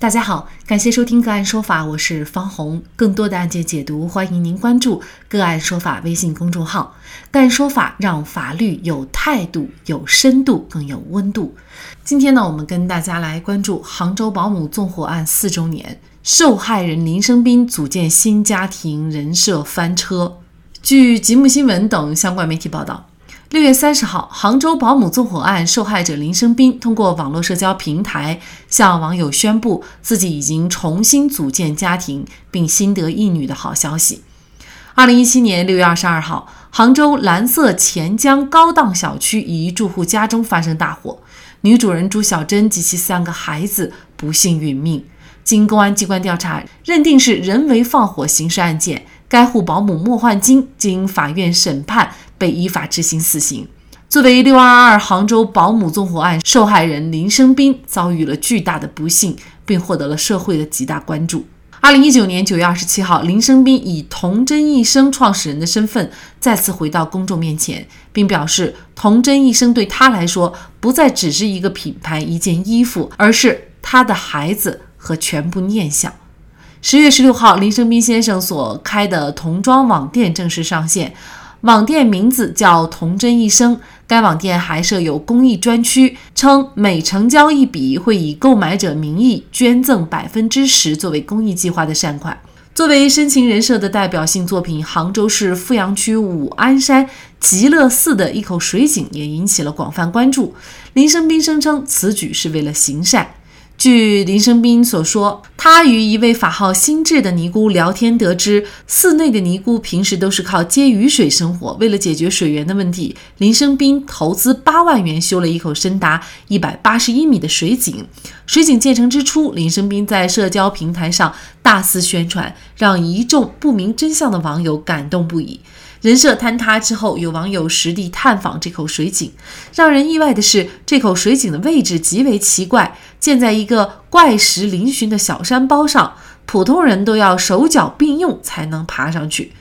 大家好，感谢收听个案说法，我是方红。更多的案件解读，欢迎您关注个案说法微信公众号。个案说法让法律有态度、有深度、更有温度。今天呢，我们跟大家来关注杭州保姆纵火案四周年，受害人林生斌组建新家庭，人设翻车。据吉木新闻等相关媒体报道。六月三十号，杭州保姆纵火案受害者林生斌通过网络社交平台向网友宣布自己已经重新组建家庭，并新得一女的好消息。二零一七年六月二十二号，杭州蓝色钱江高档小区一住户家中发生大火，女主人朱小珍及其三个孩子不幸殒命。经公安机关调查，认定是人为放火刑事案件。该户保姆莫焕晶经法院审判。被依法执行死刑。作为六二二杭州保姆纵火案受害人，林生斌遭遇了巨大的不幸，并获得了社会的极大关注。二零一九年九月二十七号，林生斌以童真一生创始人的身份再次回到公众面前，并表示，童真一生对他来说不再只是一个品牌、一件衣服，而是他的孩子和全部念想。十月十六号，林生斌先生所开的童装网店正式上线。网店名字叫“童真一生”，该网店还设有公益专区，称每成交一笔会以购买者名义捐赠百分之十作为公益计划的善款。作为深情人设的代表性作品，杭州市富阳区武安山极乐寺的一口水井也引起了广泛关注。林生斌声称此举是为了行善。据林生斌所说，他与一位法号心智的尼姑聊天，得知寺内的尼姑平时都是靠接雨水生活。为了解决水源的问题，林生斌投资八万元修了一口深达一百八十一米的水井。水井建成之初，林生斌在社交平台上大肆宣传，让一众不明真相的网友感动不已。人设坍塌之后，有网友实地探访这口水井。让人意外的是，这口水井的位置极为奇怪，建在一个怪石嶙峋的小山包上，普通人都要手脚并用才能爬上去。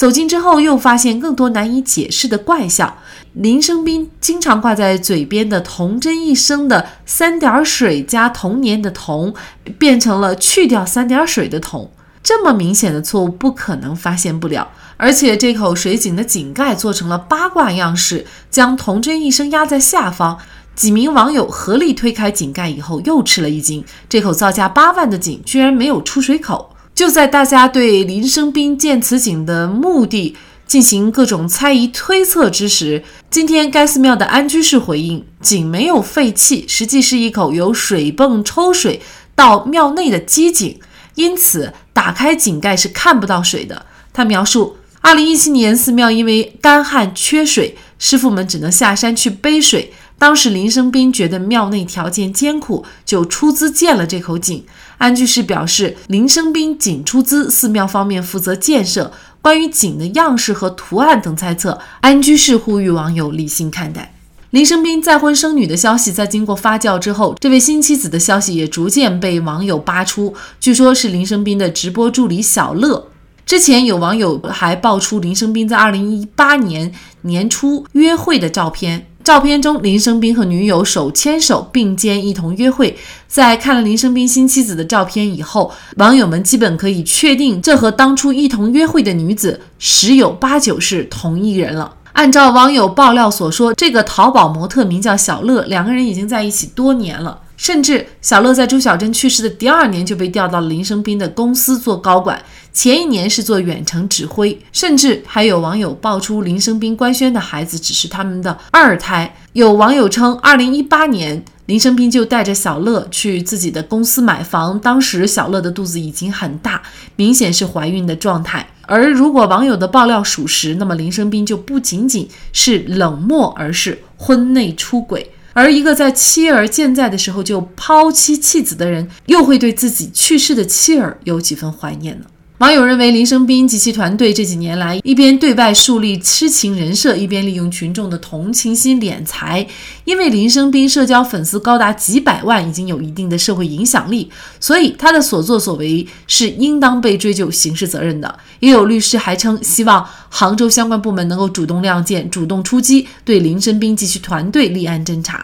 走近之后，又发现更多难以解释的怪象。林生斌经常挂在嘴边的“童真一生”的三点水加童年的“童”，变成了去掉三点水的“童”。这么明显的错误，不可能发现不了。而且这口水井的井盖做成了八卦样式，将童真一生压在下方。几名网友合力推开井盖以后，又吃了一惊：这口造价八万的井居然没有出水口！就在大家对林生斌建此井的目的进行各种猜疑推测之时，今天该寺庙的安居士回应：井没有废弃，实际是一口由水泵抽水到庙内的机井，因此打开井盖是看不到水的。他描述。二零一七年，寺庙因为干旱缺水，师傅们只能下山去背水。当时林生斌觉得庙内条件艰苦，就出资建了这口井。安居士表示，林生斌仅出资，寺庙方面负责建设。关于井的样式和图案等猜测，安居士呼吁网友理性看待。林生斌再婚生女的消息在经过发酵之后，这位新妻子的消息也逐渐被网友扒出，据说是林生斌的直播助理小乐。之前有网友还爆出林生斌在二零一八年年初约会的照片，照片中林生斌和女友手牵手并肩一同约会。在看了林生斌新妻子的照片以后，网友们基本可以确定，这和当初一同约会的女子十有八九是同一人了。按照网友爆料所说，这个淘宝模特名叫小乐，两个人已经在一起多年了。甚至小乐在朱小珍去世的第二年就被调到了林生斌的公司做高管，前一年是做远程指挥。甚至还有网友爆出林生斌官宣的孩子只是他们的二胎。有网友称，二零一八年林生斌就带着小乐去自己的公司买房，当时小乐的肚子已经很大，明显是怀孕的状态。而如果网友的爆料属实，那么林生斌就不仅仅是冷漠，而是婚内出轨。而一个在妻儿健在的时候就抛妻弃子的人，又会对自己去世的妻儿有几分怀念呢？网友认为，林生斌及其团队这几年来一边对外树立痴情人设，一边利用群众的同情心敛财。因为林生斌社交粉丝高达几百万，已经有一定的社会影响力，所以他的所作所为是应当被追究刑事责任的。也有律师还称，希望杭州相关部门能够主动亮剑，主动出击，对林生斌及其团队立案侦查。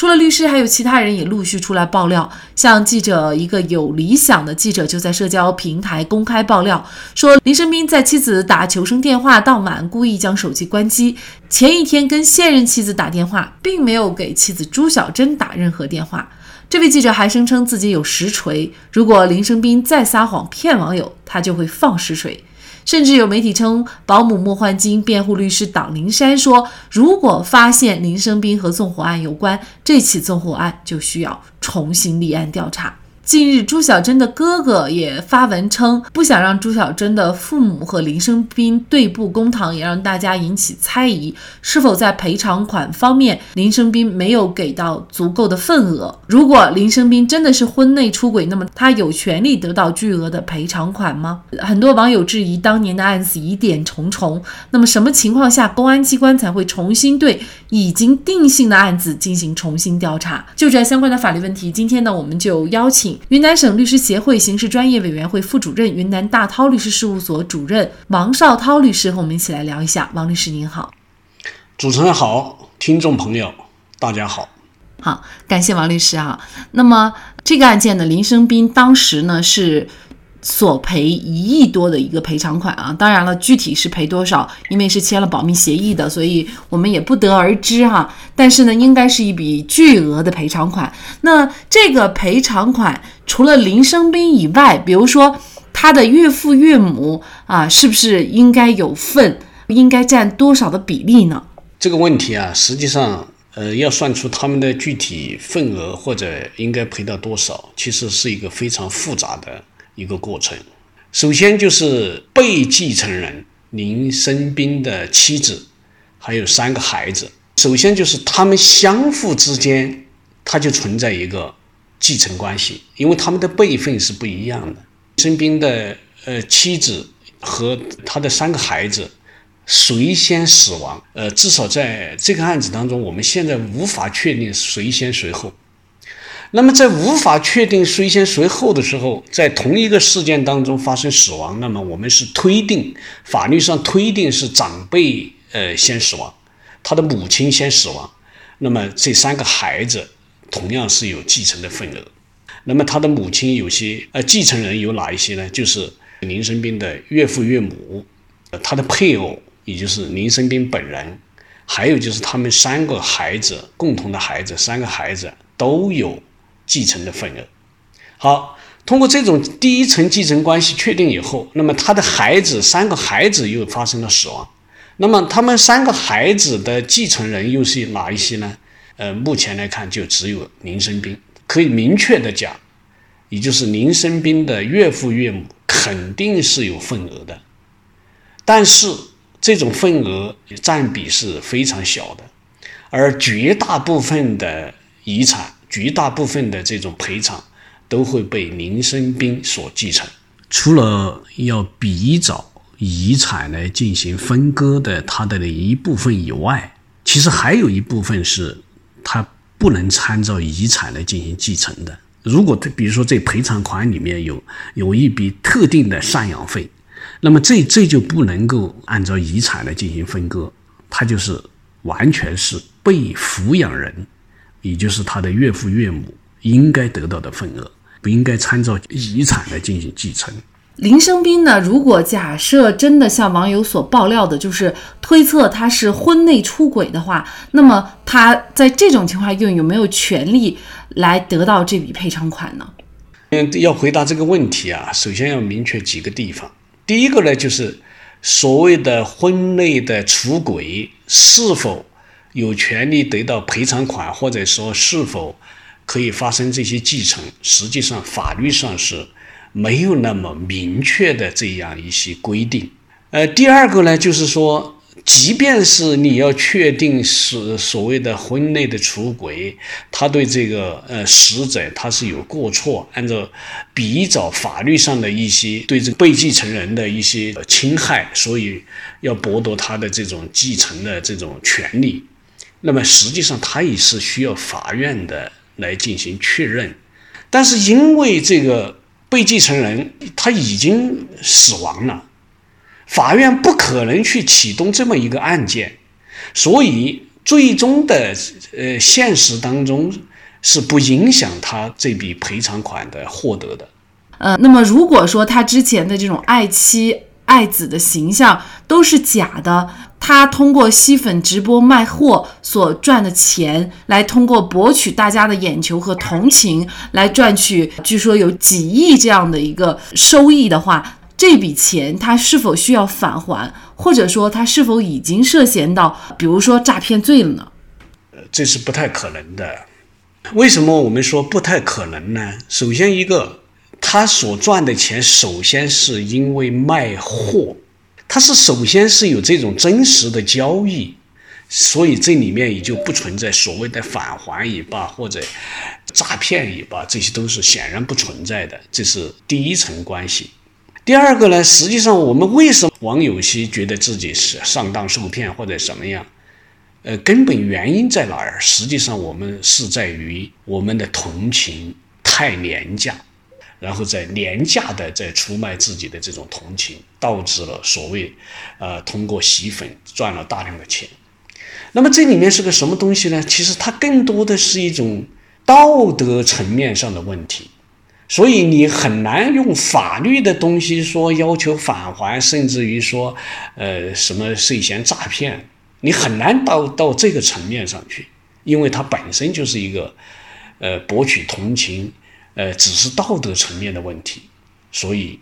除了律师，还有其他人也陆续出来爆料。像记者一个有理想的记者就在社交平台公开爆料说，林生斌在妻子打求生电话当晚，故意将手机关机。前一天跟现任妻子打电话，并没有给妻子朱小珍打任何电话。这位记者还声称自己有实锤，如果林生斌再撒谎骗网友，他就会放实锤。甚至有媒体称，保姆莫焕晶辩护律师党林山说，如果发现林生斌和纵火案有关，这起纵火案就需要重新立案调查。近日，朱小珍的哥哥也发文称，不想让朱小珍的父母和林生斌对簿公堂，也让大家引起猜疑，是否在赔偿款方面，林生斌没有给到足够的份额？如果林生斌真的是婚内出轨，那么他有权利得到巨额的赔偿款吗？很多网友质疑当年的案子疑点重重，那么什么情况下公安机关才会重新对已经定性的案子进行重新调查？就这相关的法律问题，今天呢，我们就邀请。云南省律师协会刑事专业委员会副主任、云南大韬律师事务所主任王绍涛律师和我们一起来聊一下。王律师您好，主持人好，听众朋友大家好，好，感谢王律师啊。那么这个案件呢，林生斌当时呢是。索赔一亿多的一个赔偿款啊，当然了，具体是赔多少，因为是签了保密协议的，所以我们也不得而知哈。但是呢，应该是一笔巨额的赔偿款。那这个赔偿款除了林生斌以外，比如说他的岳父岳母啊，是不是应该有份？应该占多少的比例呢？这个问题啊，实际上呃，要算出他们的具体份额或者应该赔到多少，其实是一个非常复杂的。一个过程，首先就是被继承人林生斌的妻子，还有三个孩子。首先就是他们相互之间，他就存在一个继承关系，因为他们的辈分是不一样的。生斌的呃妻子和他的三个孩子，谁先死亡？呃，至少在这个案子当中，我们现在无法确定谁先谁后。那么，在无法确定谁先谁后的时候，在同一个事件当中发生死亡，那么我们是推定，法律上推定是长辈呃先死亡，他的母亲先死亡，那么这三个孩子同样是有继承的份额。那么他的母亲有些呃继承人有哪一些呢？就是林生斌的岳父岳母，他的配偶，也就是林生斌本人，还有就是他们三个孩子共同的孩子，三个孩子都有。继承的份额，好，通过这种第一层继承关系确定以后，那么他的孩子三个孩子又发生了死亡，那么他们三个孩子的继承人又是哪一些呢？呃，目前来看就只有林生斌，可以明确的讲，也就是林生斌的岳父岳母肯定是有份额的，但是这种份额占比是非常小的，而绝大部分的遗产。绝大部分的这种赔偿都会被林生斌所继承。除了要比照遗产来进行分割的他的一部分以外，其实还有一部分是他不能参照遗产来进行继承的。如果他比如说这赔偿款里面有有一笔特定的赡养费，那么这这就不能够按照遗产来进行分割，他就是完全是被抚养人。也就是他的岳父岳母应该得到的份额，不应该参照遗产来进行继承。林生斌呢？如果假设真的像网友所爆料的，就是推测他是婚内出轨的话，那么他在这种情况又有没有权利来得到这笔赔偿款呢？嗯，要回答这个问题啊，首先要明确几个地方。第一个呢，就是所谓的婚内的出轨是否？有权利得到赔偿款，或者说是否可以发生这些继承，实际上法律上是没有那么明确的这样一些规定。呃，第二个呢，就是说，即便是你要确定是所谓的婚内的出轨，他对这个呃死者他是有过错，按照比照法律上的一些对这个被继承人的一些侵害，所以要剥夺他的这种继承的这种权利。那么实际上，他也是需要法院的来进行确认，但是因为这个被继承人他已经死亡了，法院不可能去启动这么一个案件，所以最终的呃现实当中是不影响他这笔赔偿款的获得的。呃，那么如果说他之前的这种爱妻爱子的形象都是假的，他通过吸粉直播卖货所赚的钱，来通过博取大家的眼球和同情来赚取，据说有几亿这样的一个收益的话，这笔钱他是否需要返还，或者说他是否已经涉嫌到，比如说诈骗罪了呢？呃，这是不太可能的。为什么我们说不太可能呢？首先一个，他所赚的钱，首先是因为卖货。它是首先是有这种真实的交易，所以这里面也就不存在所谓的返还也罢，或者诈骗也罢，这些都是显然不存在的。这是第一层关系。第二个呢，实际上我们为什么网友些觉得自己是上当受骗或者什么样？呃，根本原因在哪儿？实际上我们是在于我们的同情太廉价。然后在廉价的在出卖自己的这种同情，导致了所谓，呃，通过洗粉赚了大量的钱。那么这里面是个什么东西呢？其实它更多的是一种道德层面上的问题。所以你很难用法律的东西说要求返还，甚至于说，呃，什么涉嫌诈骗，你很难到到这个层面上去，因为它本身就是一个，呃，博取同情。呃，只是道德层面的问题，所以，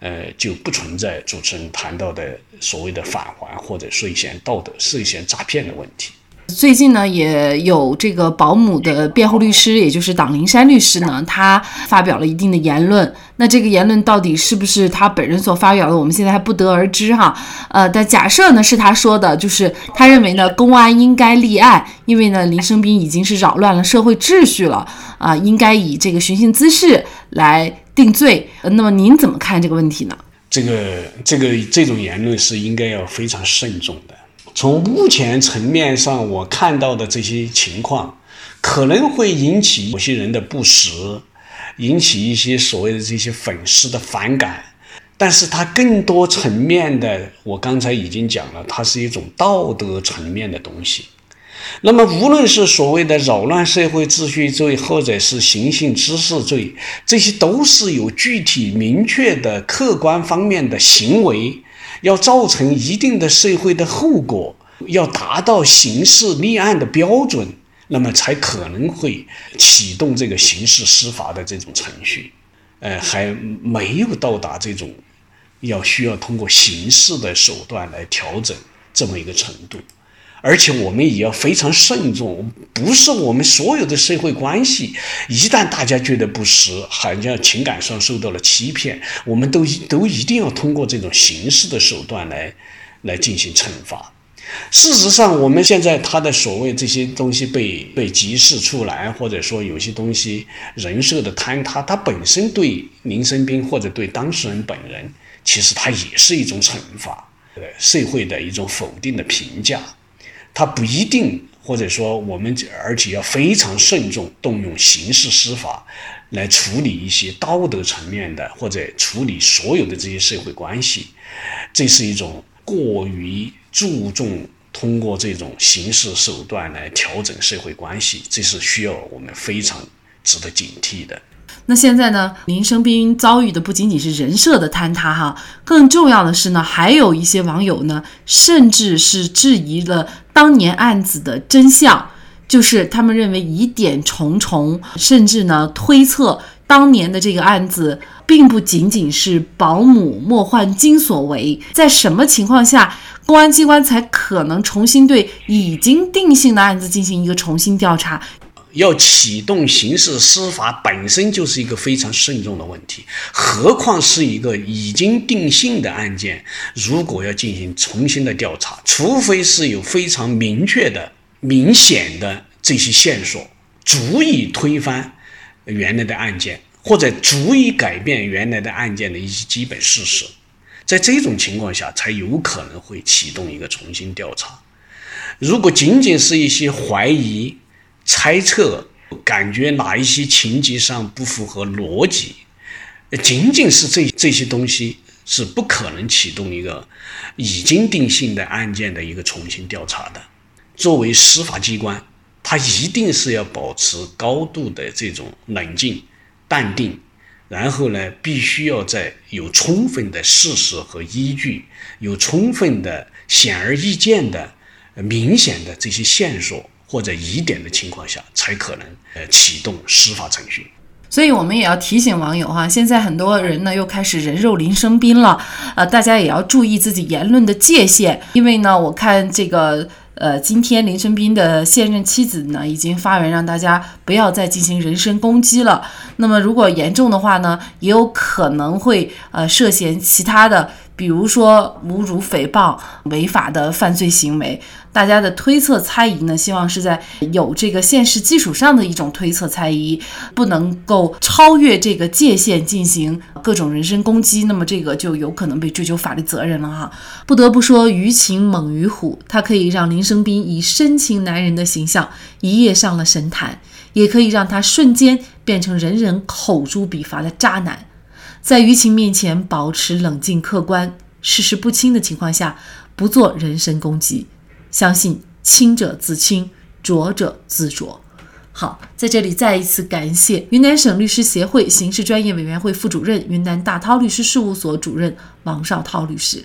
呃，就不存在主持人谈到的所谓的返还或者涉嫌道德、涉嫌诈骗的问题。最近呢，也有这个保姆的辩护律师，也就是党灵山律师呢，他发表了一定的言论。那这个言论到底是不是他本人所发表的，我们现在还不得而知哈。呃，但假设呢是他说的，就是他认为呢公安应该立案，因为呢林生斌已经是扰乱了社会秩序了啊，应该以这个寻衅滋事来定罪。那么您怎么看这个问题呢？这个这个这种言论是应该要非常慎重的。从目前层面上，我看到的这些情况，可能会引起某些人的不实，引起一些所谓的这些粉丝的反感。但是它更多层面的，我刚才已经讲了，它是一种道德层面的东西。那么，无论是所谓的扰乱社会秩序罪，或者是寻衅滋事罪，这些都是有具体明确的客观方面的行为。要造成一定的社会的后果，要达到刑事立案的标准，那么才可能会启动这个刑事司法的这种程序。呃，还没有到达这种要需要通过刑事的手段来调整这么一个程度。而且我们也要非常慎重，不是我们所有的社会关系，一旦大家觉得不实，好像情感上受到了欺骗，我们都都一定要通过这种形式的手段来来进行惩罚。事实上，我们现在他的所谓这些东西被被集市出来，或者说有些东西人设的坍塌，它本身对林生斌或者对当事人本人，其实它也是一种惩罚，呃，社会的一种否定的评价。他不一定，或者说我们而且要非常慎重，动用刑事司法来处理一些道德层面的，或者处理所有的这些社会关系，这是一种过于注重通过这种刑事手段来调整社会关系，这是需要我们非常值得警惕的。那现在呢？林生斌遭遇的不仅仅是人设的坍塌哈，更重要的是呢，还有一些网友呢，甚至是质疑了当年案子的真相，就是他们认为疑点重重，甚至呢推测当年的这个案子并不仅仅是保姆莫焕晶所为。在什么情况下，公安机关才可能重新对已经定性的案子进行一个重新调查？要启动刑事司法本身就是一个非常慎重的问题，何况是一个已经定性的案件，如果要进行重新的调查，除非是有非常明确的、明显的这些线索，足以推翻原来的案件，或者足以改变原来的案件的一些基本事实，在这种情况下，才有可能会启动一个重新调查。如果仅仅是一些怀疑，猜测，感觉哪一些情节上不符合逻辑，仅仅是这这些东西是不可能启动一个已经定性的案件的一个重新调查的。作为司法机关，他一定是要保持高度的这种冷静、淡定，然后呢，必须要在有充分的事实和依据、有充分的显而易见的、明显的这些线索或者疑点的情况下，才可能呃启动司法程序。所以，我们也要提醒网友哈，现在很多人呢又开始人肉林生斌了，呃，大家也要注意自己言论的界限，因为呢，我看这个，呃，今天林生斌的现任妻子呢已经发文让大家不要再进行人身攻击了。那么，如果严重的话呢，也有可能会呃涉嫌其他的。比如说侮辱、诽谤、违法的犯罪行为，大家的推测猜疑呢？希望是在有这个现实基础上的一种推测猜疑，不能够超越这个界限进行各种人身攻击，那么这个就有可能被追究法律责任了哈。不得不说，舆情猛于虎，它可以让林生斌以深情男人的形象一夜上了神坛，也可以让他瞬间变成人人口诛笔伐的渣男。在舆情面前保持冷静客观、事实不清的情况下，不做人身攻击，相信清者自清，浊者自浊。好，在这里再一次感谢云南省律师协会刑事专业委员会副主任、云南大韬律师事务所主任王绍涛律师。